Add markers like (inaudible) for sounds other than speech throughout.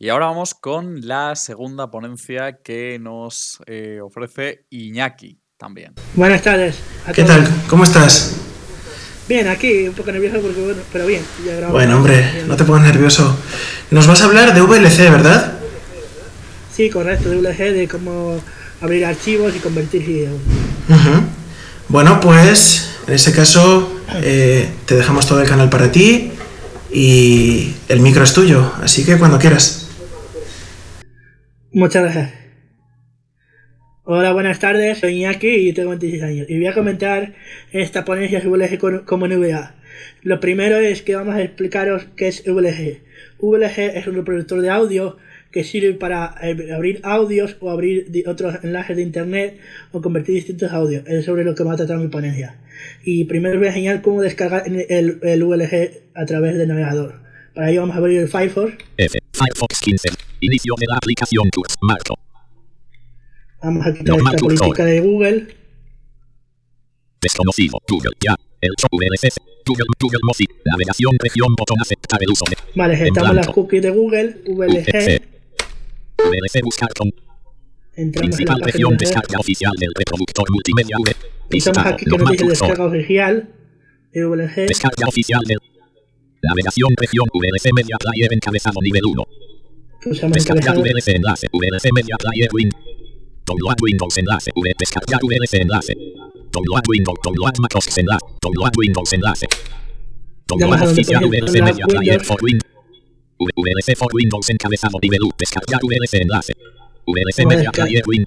Y ahora vamos con la segunda ponencia que nos eh, ofrece Iñaki también. Buenas tardes. a ¿Qué tal? ¿Cómo estás? Bien, aquí un poco nervioso porque bueno, pero bien. bueno, hombre, no te pongas nervioso. Nos vas a hablar de VLC, ¿verdad? Sí, correcto, de VLC, de cómo abrir archivos y convertir videos. Bueno, pues en ese caso eh, te dejamos todo el canal para ti y el micro es tuyo, así que cuando quieras. Muchas gracias. Hola, buenas tardes, soy Iñaki y tengo 26 años. Y voy a comentar esta ponencia sobre VLG como NVA. Lo primero es que vamos a explicaros qué es VLG. VLG es un reproductor de audio que sirve para eh, abrir audios o abrir otros enlaces de internet o convertir distintos audios. Es sobre lo que va a tratar mi ponencia. Y primero voy a enseñar cómo descargar el, el VLG a través del navegador. Para ello vamos a abrir el Firefox. Firefox 15. Inicio de la aplicación Tools. Marco. Vamos a quitar esta política de Google. Desconocido. Google. Ya. El VLC. Google, Google Mozilla. Navegación, región, botón aceptar el uso de. Vale, estamos las cookies de Google. VLC. VLC buscar con. Entramos Principal en la región página descarga oficial del reproductor multimedia V. Estamos aquí que nos dice descarga oficial de VLC. Descarga oficial del Navegación región VLC Media Player encabezado nivel 1. Descargar VLC enlace VLC Media Player Win. Download Windows enlace V. Descargar VLC enlace. Download Windows. Download MacOS enlace. Download Windows enlace. Download oficial VLC Media Player for Win. VLC for Windows encabezado nivel 1. Descargar VLC enlace. VLC Media Player Win.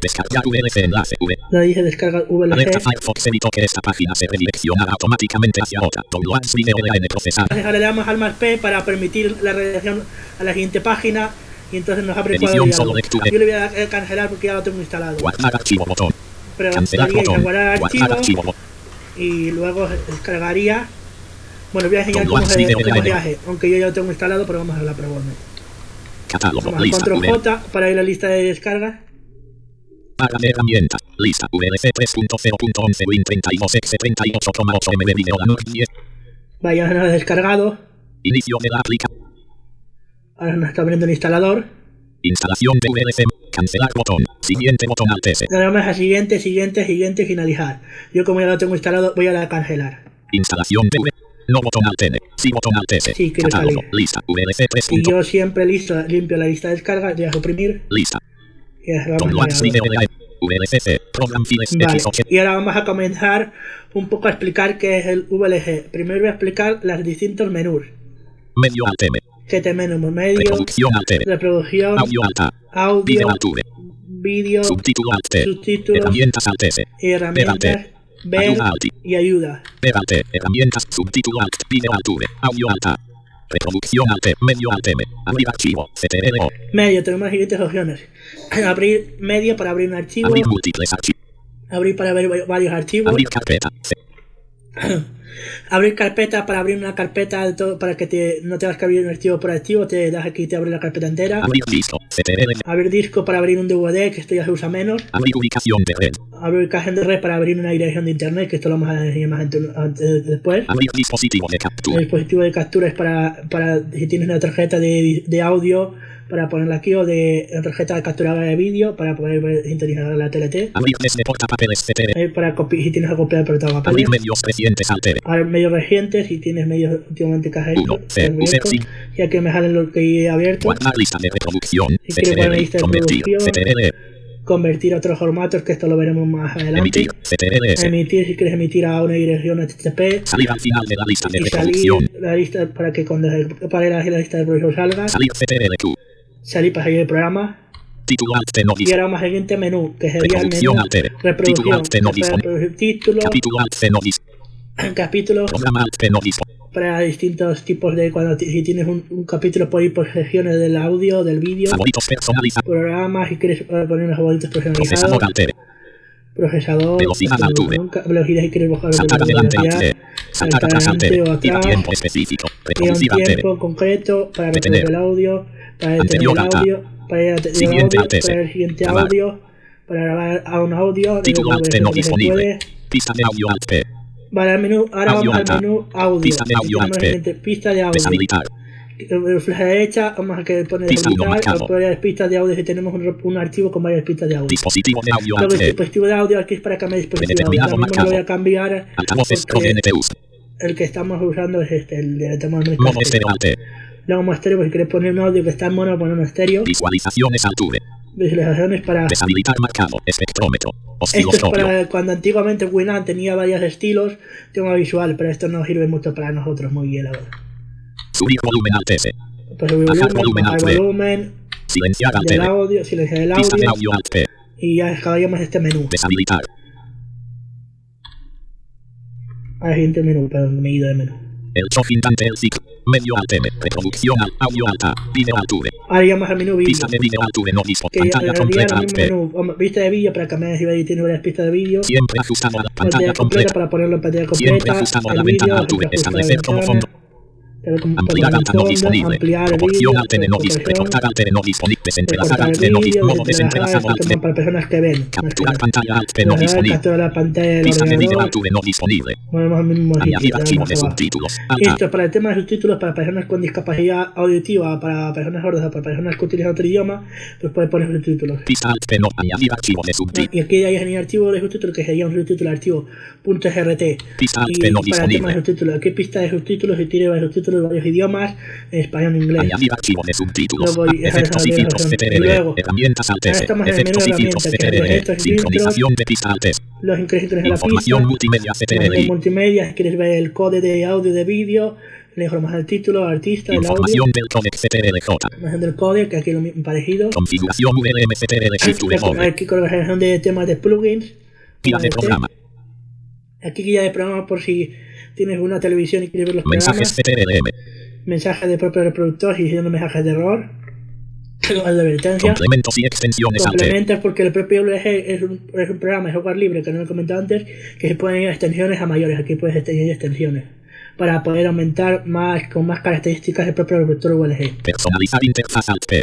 Descargar VLC enlace V. No dije descargar VLC. Alerta Firefox evitó que esta página se redireccionara automáticamente hacia otra. Downloads video LAN procesar. Ahora le damos al más P para permitir la redirección a la siguiente página y entonces nos abre Edición solo lectura. Yo le voy a eh, cancelar porque ya lo tengo instalado. Guardar archivo botón. Pero Cancelar botón. guardar Guardar archivo y luego descargaría. Bueno, voy a enseñar cómo se, cómo se hace, aunque yo ya lo tengo instalado, pero vamos a la prueba. Catálogo. A Lista. control. J para ir a la lista de descarga. Barra de herramientas. Lista. VLC 3.0.11 Win 32 X 38,8 MB video la 10. Vaya, nos ha descargado. Inicio de la aplicación. Ahora nos está abriendo el instalador. Instalación de VLC. Cancelar botón. Siguiente botón alt S. Le damos a siguiente, siguiente, siguiente, finalizar. Yo como ya lo tengo instalado, voy a dar a cancelar. Instalación de V. No botón alt N. Sí botón alt S. Sí, quiero Catálogo. salir. Lista. VLC 3. Y yo siempre listo, limpio la lista de descarga, le voy a suprimir. Lista. Y ahora vamos a Downloads ver. video LAN. VLCC. Program files Vale, X8. y ahora vamos a comenzar un poco a explicar qué es el VLG. Primero voy a explicar los distintos menús. Medio alt M. Que tenemos medio, Reproducción alt R. reproducción, Audio alt A. audio, Video alt V. vídeo, Subtítulo alt T. subtítulos, Herramientas alt S. herramientas, ver y ayuda. Ver alt. Herramientas. Subtítulo alt. Video alt V. Audio alt A. Reproducción alt. Medio alt. Abrir archivo. CTRL-O. Medio, tenemos las siguientes opciones. (clears throat) abrir medio para abrir un archivo, Abrir múltiples archivos. abrir para ver varios archivos, Abrir carpeta. (clears throat) Abrir carpeta para abrir una carpeta de todo, para que te, no tengas que abrir un archivo por archivo, te das aquí y te abre la carpeta entera. Abrir disco. CTRL. Abrir disco para abrir un DVD, que esto ya se usa menos. Abrir ubicación de red. Abrir ubicación de red para abrir una dirección de internet, que esto lo vamos a enseñar más después. Abrir dispositivo de El captura. dispositivo de captura es para, para si tienes una tarjeta de, de audio, para ponerla aquí, o de tarjeta de capturadora de vídeo, para poder ver, sintonizar la TLT. Abrir desde portapapeles. Eh, para copi- si tienes que copiar el Abrir portapapeles. medios recientes R. Abrir medios recientes, si tienes medios últimamente que has hecho. Uno, C, abierto. C, sí. Ya que me salen lo que he abierto. Guardar lista de reproducción. Si quiero guardar lista de reproducción. CTRL. Convertir a otros formatos, que esto lo veremos más adelante. Emitir. CTRL. Emitir, si quieres emitir a una dirección HTTP. Salir al final de la lista de reproducción. salir la lista para que cuando el- para la, la lista de reproducción salga, Salir CTRL-Q. salir para salir del programa. Título alt no Y ahora vamos al siguiente menú, que sería el Reproducción menú alt R. Título reproducción, alt no título, Capítulo alt no capítulo, Programa alt no. Para distintos tipos de cuando si tienes un, un capítulo por ir por secciones del audio, del vídeo, programas, si quieres eh, poner los favoritos personalizados, Procesador Velocidad alt V. nunca- velocidad si quieres bajar Saltar adelante velocidad. Saltar atrás adelante o atrás. tiempo específico. y un Reproducir R. tiempo concreto para reproducir el audio, para detener el audio, para ir a Siguiente audio, para el siguiente audio, para grabar a un audio, Título lo alt no disponible. Pista de audio alt. Vale, al menú, ahora Audio vamos alta. al menú audio. Pista de audio la siguiente pista de audio. Deshabilitar. flecha derecha, vamos a que Pista uno marcado. varias pistas de audio si tenemos un, un archivo con varias pistas de audio. Dispositivo de audio Luego el dispositivo de audio aquí es para cambiar dispositivo de audio. Ahora lo voy a cambiar Altavoces el que estamos usando es este, el de de Mono estéreo. Luego mono estéreo, pues si quieres poner un audio que está en mono, poner un estéreo. Visualizaciones Alture. Visualizaciones para... Deshabilitar marcado. Espectrómetro. Esto es para cuando antiguamente Winamp tenía varios estilos, tema visual, pero esto no sirve mucho para nosotros muy bien ahora. Subir volumen Alt S. Pues subir volumen, volumen, B. volumen Silenciar Alt del audio, silenciar el de audio audio P. y ya descargamos este menú. Deshabilitar. Al siguiente menú, perdón, me he ido de menú. El chofintante el ciclo. Medio Alt M. Reproducción al audio Alt A. Video Alture. Ahora llamamos al menú vídeo. Pista de video Alture no dispo. Que Pantalla completa menú. Vista de vídeo para cambiar si veis tiene varias pistas de vídeo. Siempre ajustado a la Pantalla completa completa. para ponerlo en pantalla Siempre completa. ajustado a la ventana la Establecer como fondo. Ampliar Proporción no Recortar no disponible. Desentrelazar no. Modo desentrelazar, para personas que ven. Capturar pantalla no disponible. capturar la pantalla del no disponible. Añadir archivos de subtítulos. Esto es para el tema de subtítulos para personas con discapacidad auditiva, para personas sordas para personas que utilizan otro idioma, pues puede poner subtítulos. Pista alt P no. Añadir archivos de subtítulos. Y aquí hay un archivo de subtítulos que sería un subtítulo archivo .grt. Pista no disponible. aquí pista de subtítulos y tiene varios subtítulos de varios idiomas, en español e inglés. Añadir archivos de subtítulos. Efectos y filtros CTRL. luego, Herramientas alt Efectos y filtros CTRL. Sincronización de pista alt. Los increíbles de la Información multimedia CTRL. multimedia, si quieres ver el code de audio de vídeo, la información del título, artista, el audio, Información del codec CTRLJ. información del code, que aquí es lo mismo parecido. Configuración VLM CTRL Shift V mode. Aquí con la de temas de plugins. Guía de programa. Aquí guía de programa por si tienes una televisión y quieres ver los Mensajes programas. CTRLM. Mensajes de propio reproductor y diciendo mensajes de error. (coughs) de advertencia. Complementos y extensiones. Complementos porque el propio WG es un, es un programa de software libre que no he comentado antes que se pueden ir a extensiones a mayores. Aquí puedes añadir extensiones para poder aumentar más con más características el propio reproductor WG. Personalizar interfaz alt P.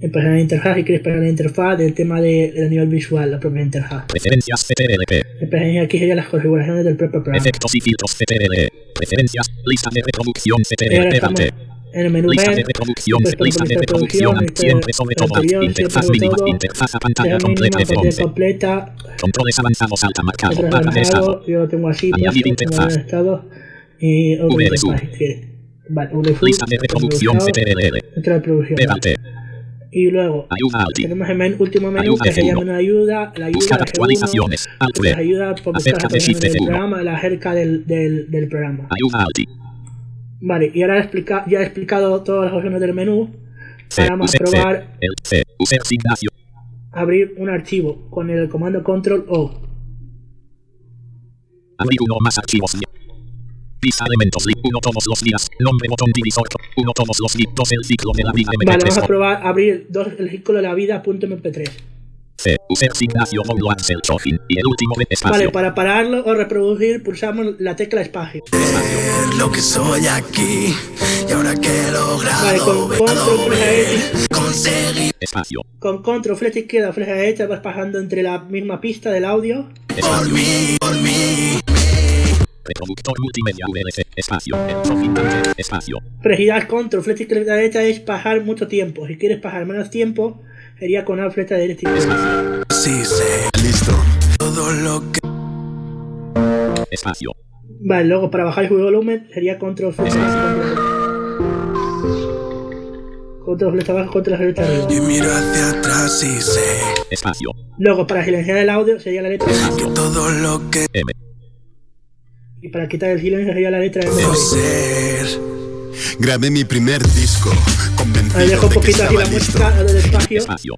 Empezar la interfaz, si quieres pegar la interfaz del tema de, del nivel visual, la propia interfaz. Preferencias CTRLP. Aquí serían las configuraciones del propio programa. Efectos y filtros CTRL. Preferencias. Lista de reproducción Y E. en el menú Lista de reproducción. Lista de de reproducción. reproducción, Siempre sobre de todo anterior, Interfaz mínima. Interfaz a pantalla completa mínima, pantalla F11. completa. Controles avanzados alta marcado. Barra de estado. yo lo tengo así, Añadir interfaz. estado. Y VLSU. Vale, VLSU, Lista de reproducción CTRL. Otra reproducción. Y luego Ayuda tenemos el menú- último menú Ayuda que se F1. llama una ayuda, la ayuda Buscar F1, actualizaciones. Las ayudas por buscar Shift del F1. programa, la acerca del, del, del programa. Ayuda. Vale, y ahora he explica- ya he explicado todas las opciones del menú. Ahora vamos a probar abrir un archivo con el comando control O. Abrir uno más archivos. Pista elementos. li- Uno todos los días. Nombre botón divisor. Uno todos los días. Dos el ciclo de la vida Vale, vamos a MP3. probar abrir dos, el círculo de la vida .mp3. C. User Axel. Y el último de Vale, espacio. para pararlo o reproducir pulsamos la tecla espacio. Espacio. lo que soy aquí y ahora que he Vale, con control flecha conseguir Espacio. con control flecha izquierda flecha derecha vas pasando entre la misma pista del audio. Espacio. por mí Reproductor multimedia VLC. Espacio. El Espacio. Pregirar control flecha izquierda derecha es pasar mucho tiempo. Si quieres pasar menos tiempo, sería con la flecha derecha izquierda. sí sé listo todo lo que Espacio. Vale, luego para bajar el volumen sería control flecha control. Control flecha abajo, control flecha arriba. y miro hacia atrás y sé Espacio. Luego para silenciar el audio sería la letra. Espacio. todo lo que M. Y para quitar el silencio sería la letra M. debo ser grabé mi primer disco Ahí convencido dejo un de que poquito aquí la listo música, del espacio. Espacio.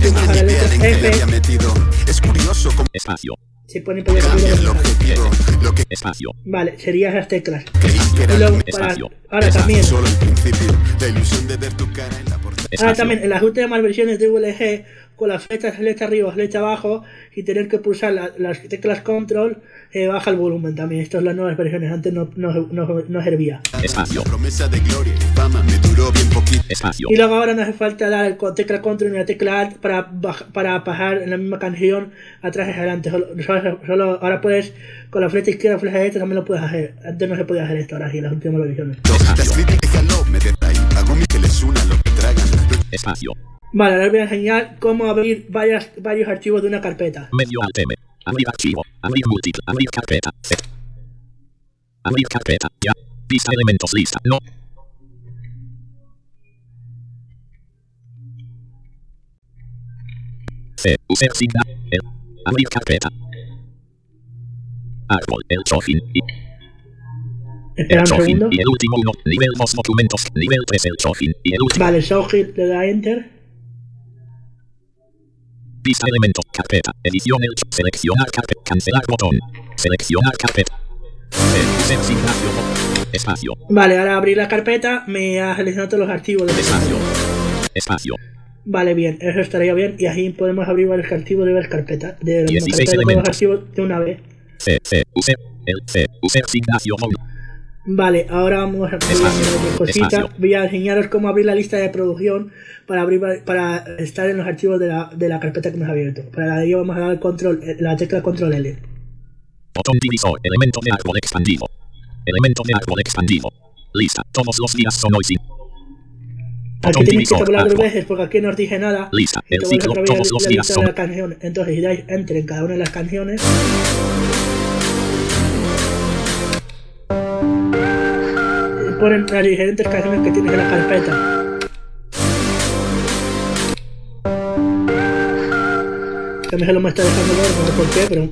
es la letra F. había metido curioso cómo Espacio. Se pone por el objetivo lo que Espacio. Vale, serían esas teclas. Y luego para, ahora Espacio. también, solo el principio la ilusión de ver tu cara en la portada ahora Espacio. también en las últimas versiones de VLG, con las flechas flecha arriba, flecha abajo, y tener que pulsar la- las teclas control, eh, baja el volumen también. Esto es las nuevas versiones, antes no, no, no, no servía. Espacio. Promesa de gloria y fama me duró bien poquito. Espacio. Y luego ahora no hace falta dar el tecla control ni la tecla alt para, para pasar en la misma canción atrás y adelante. Solo, solo- solo- ahora puedes, con la flecha izquierda, flecha derecha también lo puedes hacer. Antes no se podía hacer esto, ahora sí, en las últimas versiones. Las lo que tragan. Espacio. Vale, ahora voy a enseñar cómo abrir varias, varios archivos de una carpeta. Medio alt M. Abrir archivo. Abrir múltiple. Abrir carpeta. Set. Abrir carpeta. Ya. Vista elementos lista. No. C. User signa. El. Abrir carpeta. Árbol. El chofin. Espera el un segundo. Y el último uno. Nivel 2 documentos. Nivel 3 el chofin. Y el último. Vale, Showhit le da Enter. Vista elementos. Carpeta. Edición el. Seleccionar carpeta. Cancelar botón. Seleccionar carpeta. Signacio. Espacio. Vale, ahora abrir la carpeta, me ha seleccionado todos los archivos. De... Espacio. Espacio. Vale, bien, eso estaría bien. Y así podemos abrir varios archivos de varias carpetas. De la misma 16 carpeta, todos los archivos de una vez. C. C. User. El C. User signacio. Vale, ahora vamos a Espacio, voy a otra cosita. espacio. Voy a enseñaros cómo abrir la lista de producción para abrir para estar en los archivos de la, de la carpeta que hemos abierto. Para ello vamos a dar control, eh, la tecla control L. Botón divisor. Elemento de árbol expandido. Elemento de árbol expandido. Lista. Todos los días son hoy sin. Aquí tenéis que tabular dos veces porque aquí no os dije nada. Lista. El ciclo. Todos los días son. Entonces, si dais entre en cada una de las canciones. Ponen las diferentes canciones que tienes en la carpeta. Que me se lo me está dejando ver, no sé por qué, pero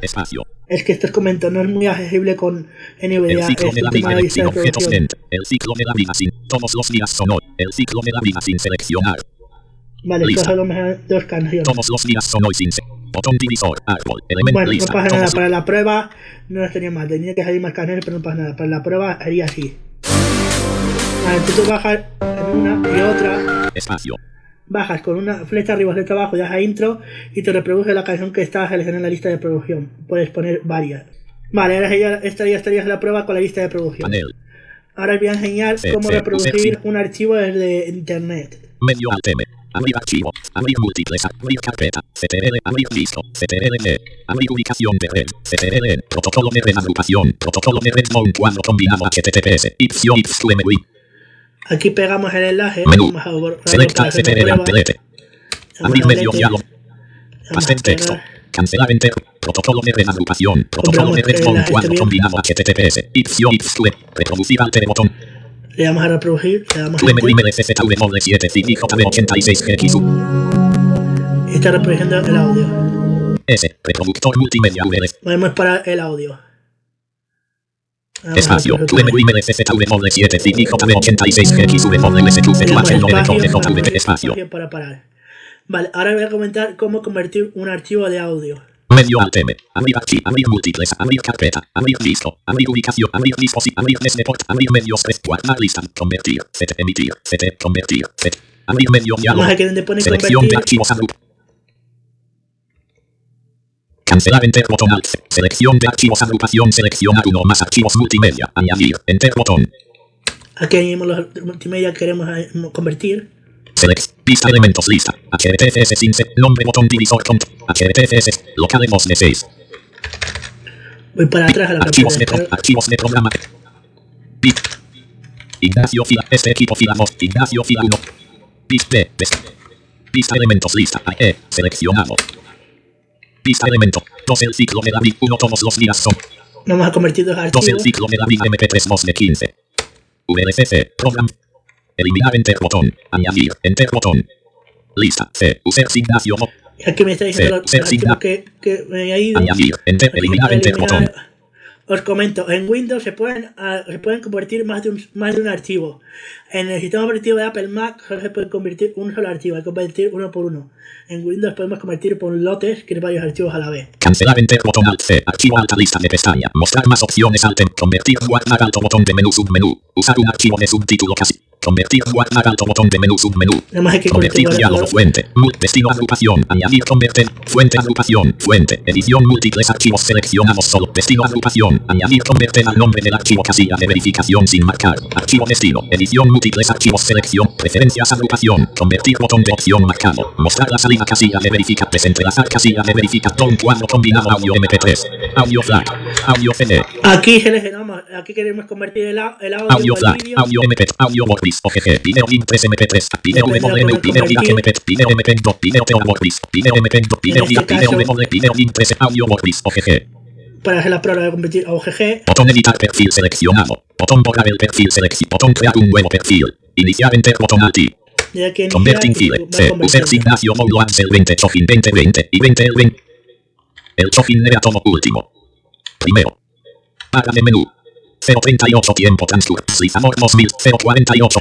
Espacio. es que estos comentos no es muy accesible con El NVDA. ciclo de la vida de sin objetos. El ciclo de la vida sin. Todos los días son hoy. El ciclo de la vida sin seleccionar. Vale, Lista. las dos canciones. Todos los días son hoy sin. se- Botón divisor. Árbol. Elemento Bueno, lista. no pasa nada, Todos para la prueba no las tenía mal, tenía que salir más canciones, pero no pasa nada, para la prueba haría así. Vale, tú, tú bajas en una y otra, Espacio. bajas con una flecha arriba, flecha abajo, das a intro y te reproduce la canción que está seleccionada en la lista de producción. Puedes poner varias. Vale, ahora esta ya estarías en la prueba con la lista de producción. Panel. Ahora os voy a enseñar cómo reproducir un archivo desde internet. Medio. Abrir archivo. Abrir múltiples. Abrir carpeta. CTRL. Abrir disco. CTRL. Abrir ubicación de red. CTRL. Protocolo de red agrupación. Protocolo de red mount cuadro combinado HTTPS. Ipsio IPSQMWI. Aquí pegamos el enlace. Menú. Vamos a Selecta CTRL. Vamos Abrir medio diálogo. A texto. Cancelar enter. Protocolo de red agrupación. Protocolo de red mount cuadro combinado HTTPS. Ipsio IPSQM. Reproducir alter botón. Le damos a reproducir, le damos a QMWI MLCZV mode 7 CIJB86 GXU. y está reproduciendo el audio. S. Reproductor multimedia. Podemos parar el audio. Espacio. reproducir. QMWI MLCZV mode 7 CIJB86 GXV mode LSQV Le damos espacio, QH9JV espacio. espacio para parar. Vale, ahora voy a comentar cómo convertir un archivo de audio. Medio alt M. Abrir archivo. Abrir múltiples. Abrir carpeta. Abrir disco. Abrir ubicación. Abrir dispositivo. Abrir desde port. Abrir medios. tres, Guardar lista. Convertir. Set. Emitir. Set. Convertir. Set. Abrir medio diálogo. Selección de archivos agrup. Cancelar enter botón alt. Selección de archivos agrupación. Seleccionar uno más archivos multimedia. Añadir. Enter botón. Aquí añadimos los multimedia que queremos eh, convertir. Select. Vista elementos lista. Sin set. Nombre botón divisor cont. HRTFS. Local voz de 6. Voy para atrás a la Archivos de, pro- archivos de programa. Bit. Ignacio Fila. Este equipo Fila 2. Ignacio Fila 1. Bit B. Vista. Elementos lista. E. Seleccionado. Vista elemento. 2 el ciclo de la vida. 1 todos los días son. Vamos a dos 2 el archivos. ciclo de la vida MP3 voz de 15. VLCC. Program. Eliminar enter botón. Añadir. Enter botón. Lista. C. Mo- Y aquí me está diciendo signa. que, que me ha ido. Añadir. Enter. Eliminar enter botón. Os comento, en Windows se pueden, ah, se pueden convertir más de, un, más de un archivo. En el sistema operativo de Apple Mac solo se puede convertir un solo archivo, hay que convertir uno por uno. En Windows podemos convertir por lotes, que es varios archivos a la vez. Cancelar enter botón alt C. Archivo alta lista de pestaña. Mostrar más opciones alt. Convertir guardar alto botón de menú submenú. Usar un archivo de subtítulo casi. Convertir, guardar alto botón de menú, submenú. Convertir diálogo, fuente, destino, agrupación, añadir, convertir, fuente, agrupación, fuente, edición, múltiples archivos seleccionados solo, destino, agrupación, añadir, convertir al nombre del archivo, casilla de verificación sin marcar, archivo, destino, edición, múltiples archivos, selección, preferencias, agrupación, convertir, botón de opción marcado, mostrar la salida, casilla de verificar, desentrelazar, casilla de verificar, un cuadro combinado, audio MP3, audio FLAC, audio CD, Aquí seleccionamos, aquí queremos convertir el, au- el audio, Audio vídeo. audio MP3, audio OGG, video link 3 MP3, video Depende de MMM, lo que video convertir. DAC MP3, video MP2, video TEO WordPress, video MP2, video este DAC, video caso- MMM, video link 3, audio WordPress, OGG. Para hacer la prueba de convertir a OGG. Botón editar perfil seleccionado. Botón borrar el perfil seleccionado. Botón crear un nuevo perfil. Iniciar enter botón aquí Converting file. va C. User convirtiendo. Ignacio Moulo Ansel 20 Chofin 2020 y 20 el 20. El Chofin era todo último. Primero. Barra de menú. 038 tiempo transcurso. Slizamor 2000 048.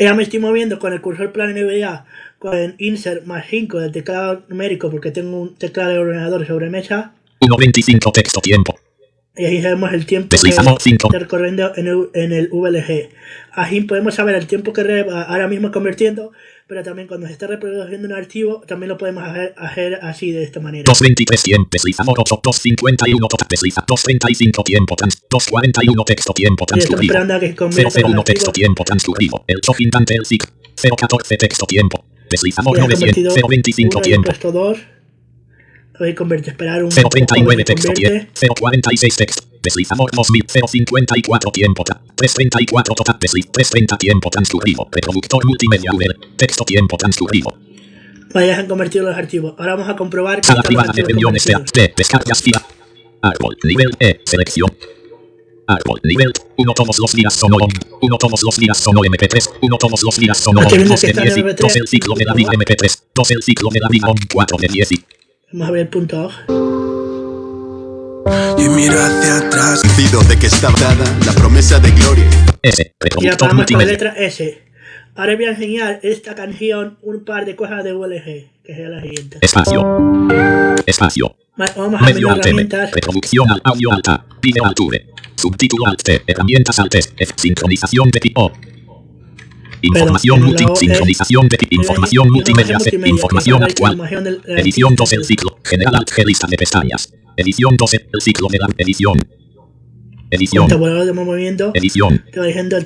Ya me estoy moviendo con el cursor plan NBA con insert más 5 del teclado numérico porque tengo un teclado de ordenador sobre mesa 1.25 texto tiempo. Y ahí sabemos el tiempo Deslizamos que está recorriendo en el, en el, VLG. Así podemos saber el tiempo que ahora mismo convirtiendo, pero también cuando se está reproduciendo un archivo, también lo podemos hacer, hacer así de esta manera. 223 tiempo, deslizamos 8, 251 total, desliza 235 tiempo, trans, 241 texto tiempo transcurrido. Sí, 001 texto tiempo transcurrido. El chofindante el SIC. 014 texto tiempo. Deslizamos 900, 025 tiempo converte, esperar un 039 texto 10, 046 texto, 2000, 054 tiempo, 334 total, desliz, 330 tiempo transcurrido, reproductor multimedia texto tiempo transcurrido. Vaya, han convertido los archivos. Ahora vamos a comprobar que. Sala privada de reuniones de, de descargas nivel E, selección. Árbol, nivel 1 todos los días son 1 todos los días son MP3, 1 todos los días son 2 de 10 2 el ciclo de la vida MP3, 2 el ciclo de la vida on, 4 de 10 Vamos a ver el punto. Y miro hacia atrás. De que estaba dada la promesa de gloria. S. Y Reproductor apagamos con la letra S. Ahora voy a enseñar esta canción un par de cosas de VLG, que sea la siguiente. Espacio. Espacio. Vamos a Medio alt. Reproducción al audio alta. Video alture. Subtítulo alt. Herramientas alt. F. Sincronización de tipo. Información multi. luego, Sincronización de. Información eh, multimedia. Información actual. Edición 2 el ciclo. General lista de pestañas. Edición 12. El ciclo de la edición. Edición. Edición.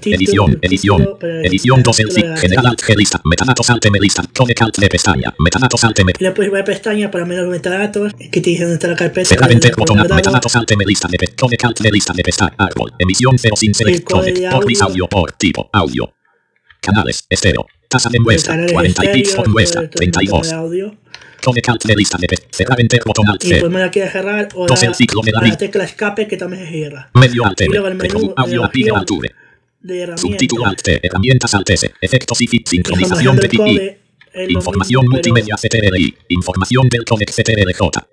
Edición, edición, edición el 2 el general alt lista, metadatos alt lista, connect alt de pestaña, metadatos alt Y después voy a pestaña para menos metadatos, que te dice dónde está la carpeta. cerrar enter botón, metadatos alt lista de connect alt de lista de pestaña, árbol, emisión 0 sin select, El código connect, de por audio, por tipo, audio, canales, estéreo, tasa de muestra, Canales 40 y bits por muestra, todo- todo el montón 32, de lista de pe- cerrar enter botón alt Y C, me la quiere cerrar o Dos la, el ciclo de la tecla escape que también se cierra. medio alt menú audio, De herramientas. subtítulo alt T, herramientas alt S, efectos y fit, sincronización de PI, información multimedia CTRI, información del codec CTRJ,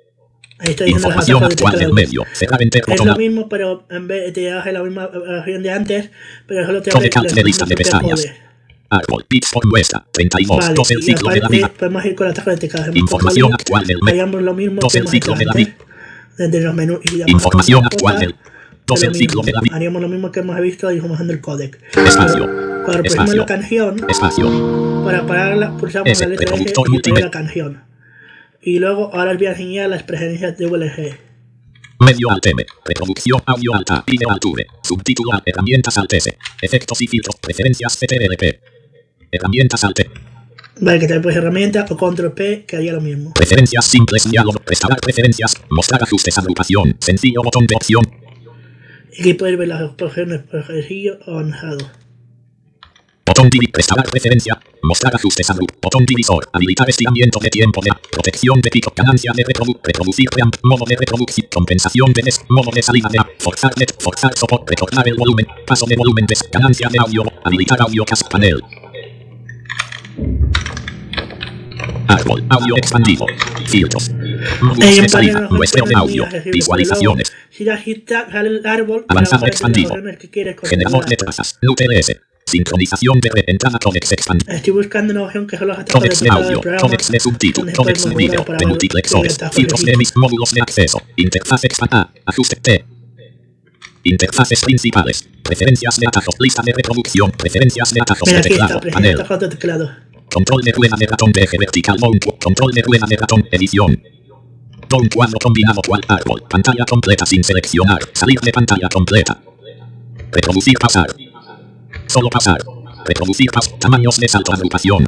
Información actual del medio. Cerrar enter Es botón lo alt. mismo, pero en vez te hace la misma versión de antes, pero solo te Codec abre alt de lista de pestañas. Árbol. Bits por muestra. 32. Vale, 2 el ciclo de la vida. podemos ir con la atajos de teclado. Hacemos Información actual del me- haríamos lo mismo Dos que el hemos ciclo de la vida. desde los menús. y Información actual del. 2 lo el ciclo de la vida. Haríamos lo mismo que hemos visto y usando el codec. Espacio. Cuando Espacio. la canción, Espacio. para pararla, pulsamos S, la letra reproductor y la canción. Y luego ahora voy a enseñar las preferencias de VLG. Medio alt M. Reproducción audio alta. Video alture. Subtítulo alt. Herramientas alt S. Efectos y filtros. Preferencias CTRP. Herramientas alt. Vale, que también puedes herramienta o control P, que haría lo mismo. Preferencias simples. Diálogo. Restaurar preferencias. Mostrar ajustes. Agrupación. Sencillo botón de opción. Y aquí puedes ver las opciones por ejercicio avanzado. Botón divi, restaurar preferencia, mostrar ajustes a grupo, botón divisor, habilitar estiramiento de tiempo de protección de pico, ganancia de reprodu, reproducir preamp, modo de reproducción, compensación de des, modo de salida de app, forzar net, forzar soporte, retornar el volumen, paso de volumen des, ganancia de audio, habilitar audio cast panel. Árbol, audio expandido, filtros, de salida, muestreo de audio, visualizaciones, el árbol. Avanzado expandido. generador de trazas, UTLS, sincronización de entrada codex expand. Estoy buscando una opción que atajos de Codex de audio, codex de subtítulo, codex de para de multiplexores, atajos filtros de mis módulos de acceso, interfaz expand A, ajuste T. Interfaces principales, Preferencias de atajo. Lista de reproducción. Preferencias de atajos de teclado. Panel. Control de rueda de ratón de eje vertical. Down. Control de rueda de ratón. Edición. Down cuadro combinado cual árbol. Pantalla completa sin seleccionar. Salir de pantalla completa. Reproducir pasar. Solo pasar. Reproducir pas. Tamaños de salto agrupación.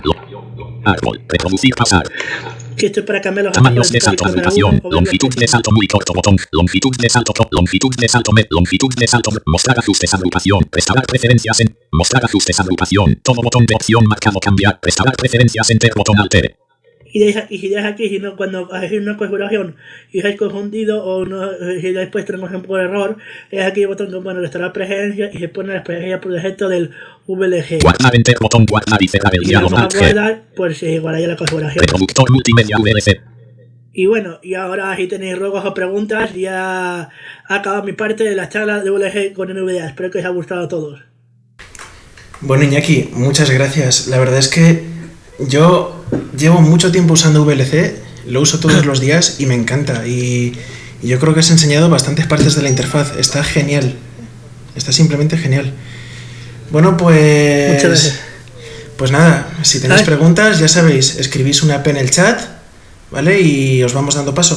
Árbol. Reproducir pasar. Que esto es para cambiar los Tamaños de salto agrupación. Longitud de salto muy corto botón. Longitud de salto top. Longitud de salto med. Longitud de salto. Mostrar ajustes agrupación. Restaurar preferencias en. Mostrar ajustes agrupación. Todo botón de opción marcado cambiar. Restaurar preferencias enter botón altere. Y, deja, y si dejas aquí, si no, cuando haces una configuración y has confundido o no, eh, si después tenemos un por error, es aquí el botón que pone restaurar preferencias y se pone las preferencias por defecto del VLG. Guardar enter botón guardar y lo diálogo vamos a guardar, pues se guardaría la configuración. Reproductor multimedia VLC. Y bueno, y ahora si tenéis ruegos o preguntas, ya ha acabado mi parte de la charla de VLG con NVDA. Espero que os haya gustado a todos. Bueno, Iñaki, muchas gracias. La verdad es que yo llevo mucho tiempo usando VLC, lo uso todos los días y me encanta. Y, y yo creo que has enseñado bastantes partes de la interfaz. Está genial. Está simplemente genial. Bueno, Muchas pues. gracias. Pues nada, si tenéis preguntas, ya sabéis, escribís una P en el chat, ¿vale? Y os vamos dando paso.